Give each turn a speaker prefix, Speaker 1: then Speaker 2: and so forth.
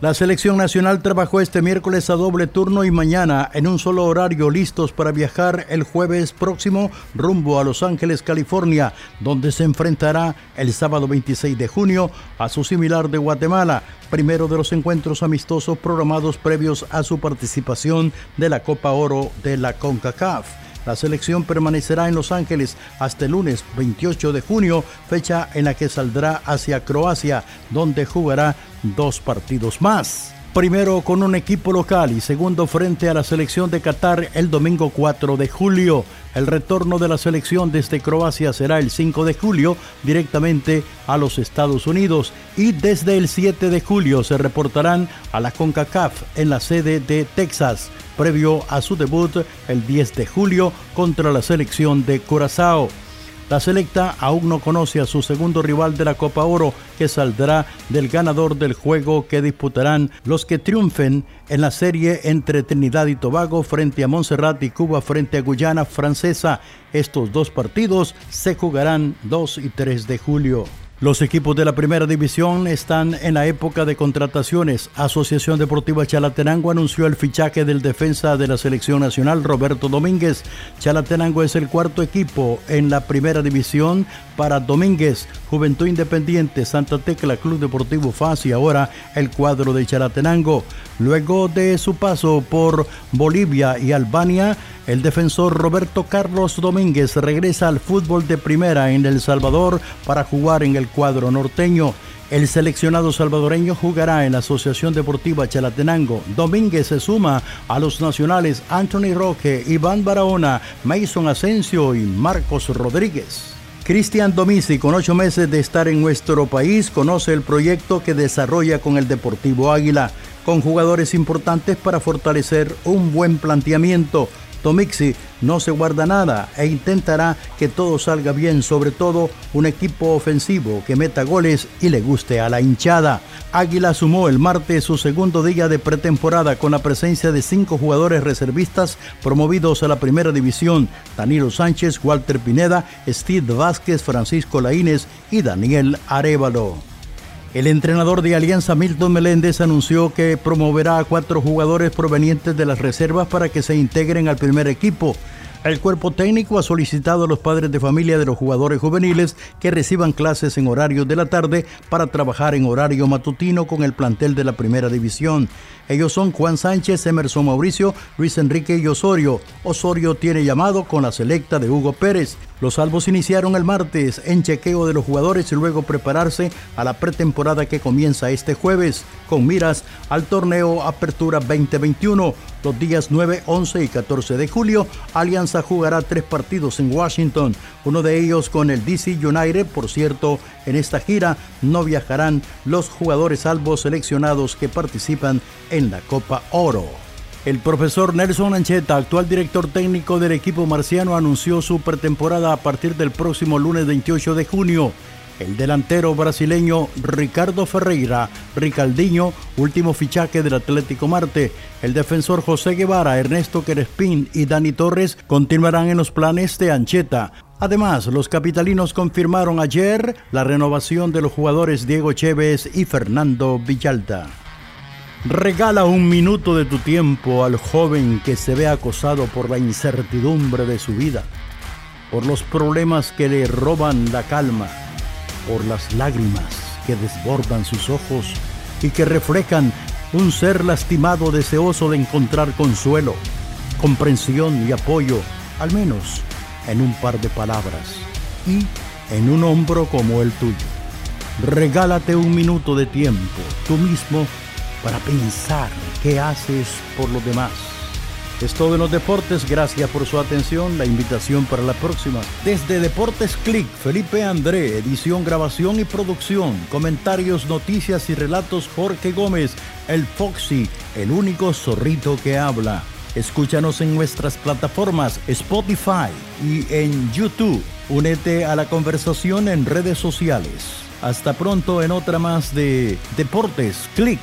Speaker 1: La selección nacional trabajó este miércoles a doble turno y mañana en un solo horario listos para viajar el jueves próximo rumbo a Los Ángeles, California, donde se enfrentará el sábado 26 de junio a su similar de Guatemala, primero de los encuentros amistosos programados previos a su participación de la Copa Oro de la CONCACAF. La selección permanecerá en Los Ángeles hasta el lunes 28 de junio, fecha en la que saldrá hacia Croacia, donde jugará dos partidos más. Primero con un equipo local y segundo frente a la selección de Qatar el domingo 4 de julio. El retorno de la selección desde Croacia será el 5 de julio directamente a los Estados Unidos y desde el 7 de julio se reportarán a la CONCACAF en la sede de Texas previo a su debut el 10 de julio contra la selección de Curazao. La selecta aún no conoce a su segundo rival de la Copa Oro, que saldrá del ganador del juego que disputarán los que triunfen en la serie entre Trinidad y Tobago frente a Montserrat y Cuba frente a Guyana Francesa. Estos dos partidos se jugarán 2 y 3 de julio. Los equipos de la primera división están en la época de contrataciones. Asociación Deportiva Chalatenango anunció el fichaje del defensa de la selección nacional Roberto Domínguez. Chalatenango es el cuarto equipo en la primera división para Domínguez. Juventud Independiente, Santa Tecla, Club Deportivo FAS y ahora el cuadro de Chalatenango. Luego de su paso por Bolivia y Albania, el defensor Roberto Carlos Domínguez regresa al fútbol de primera en El Salvador para jugar en el cuadro norteño. El seleccionado salvadoreño jugará en la Asociación Deportiva Chalatenango. Domínguez se suma a los nacionales Anthony Roque, Iván Barahona, Mason Asensio y Marcos Rodríguez. Cristian Domisi, con ocho meses de estar en nuestro país, conoce el proyecto que desarrolla con el Deportivo Águila, con jugadores importantes para fortalecer un buen planteamiento Tomixi no se guarda nada e intentará que todo salga bien, sobre todo un equipo ofensivo que meta goles y le guste a la hinchada. Águila sumó el martes su segundo día de pretemporada con la presencia de cinco jugadores reservistas promovidos a la primera división, Danilo Sánchez, Walter Pineda, Steve Vázquez, Francisco Laínez y Daniel Arevalo. El entrenador de Alianza Milton Meléndez anunció que promoverá a cuatro jugadores provenientes de las reservas para que se integren al primer equipo. El cuerpo técnico ha solicitado a los padres de familia de los jugadores juveniles que reciban clases en horario de la tarde para trabajar en horario matutino con el plantel de la primera división. Ellos son Juan Sánchez, Emerson Mauricio, Luis Enrique y Osorio. Osorio tiene llamado con la selecta de Hugo Pérez. Los salvos iniciaron el martes en chequeo de los jugadores y luego prepararse a la pretemporada que comienza este jueves, con miras al torneo Apertura 2021. Los días 9, 11 y 14 de julio, Alianza jugará tres partidos en Washington, uno de ellos con el DC United. Por cierto, en esta gira no viajarán los jugadores salvos seleccionados que participan en la Copa Oro. El profesor Nelson Ancheta, actual director técnico del equipo marciano, anunció su pretemporada a partir del próximo lunes 28 de junio. El delantero brasileño Ricardo Ferreira, Ricaldinho, último fichaje del Atlético Marte. El defensor José Guevara, Ernesto Querespín y Dani Torres continuarán en los planes de Ancheta. Además, los capitalinos confirmaron ayer la renovación de los jugadores Diego Chévez y Fernando Villalta. Regala un minuto de tu tiempo al joven que se ve acosado por la incertidumbre de su vida, por los problemas que le roban la calma, por las lágrimas que desbordan sus ojos y que reflejan un ser lastimado deseoso de encontrar consuelo, comprensión y apoyo, al menos en un par de palabras y en un hombro como el tuyo. Regálate un minuto de tiempo, tú mismo para pensar qué haces por los demás. Es todo en los deportes, gracias por su atención, la invitación para la próxima. Desde Deportes Click, Felipe André, edición, grabación y producción, comentarios, noticias y relatos Jorge Gómez, el Foxy, el único zorrito que habla. Escúchanos en nuestras plataformas Spotify y en YouTube. Únete a la conversación en redes sociales. Hasta pronto en otra más de Deportes Click.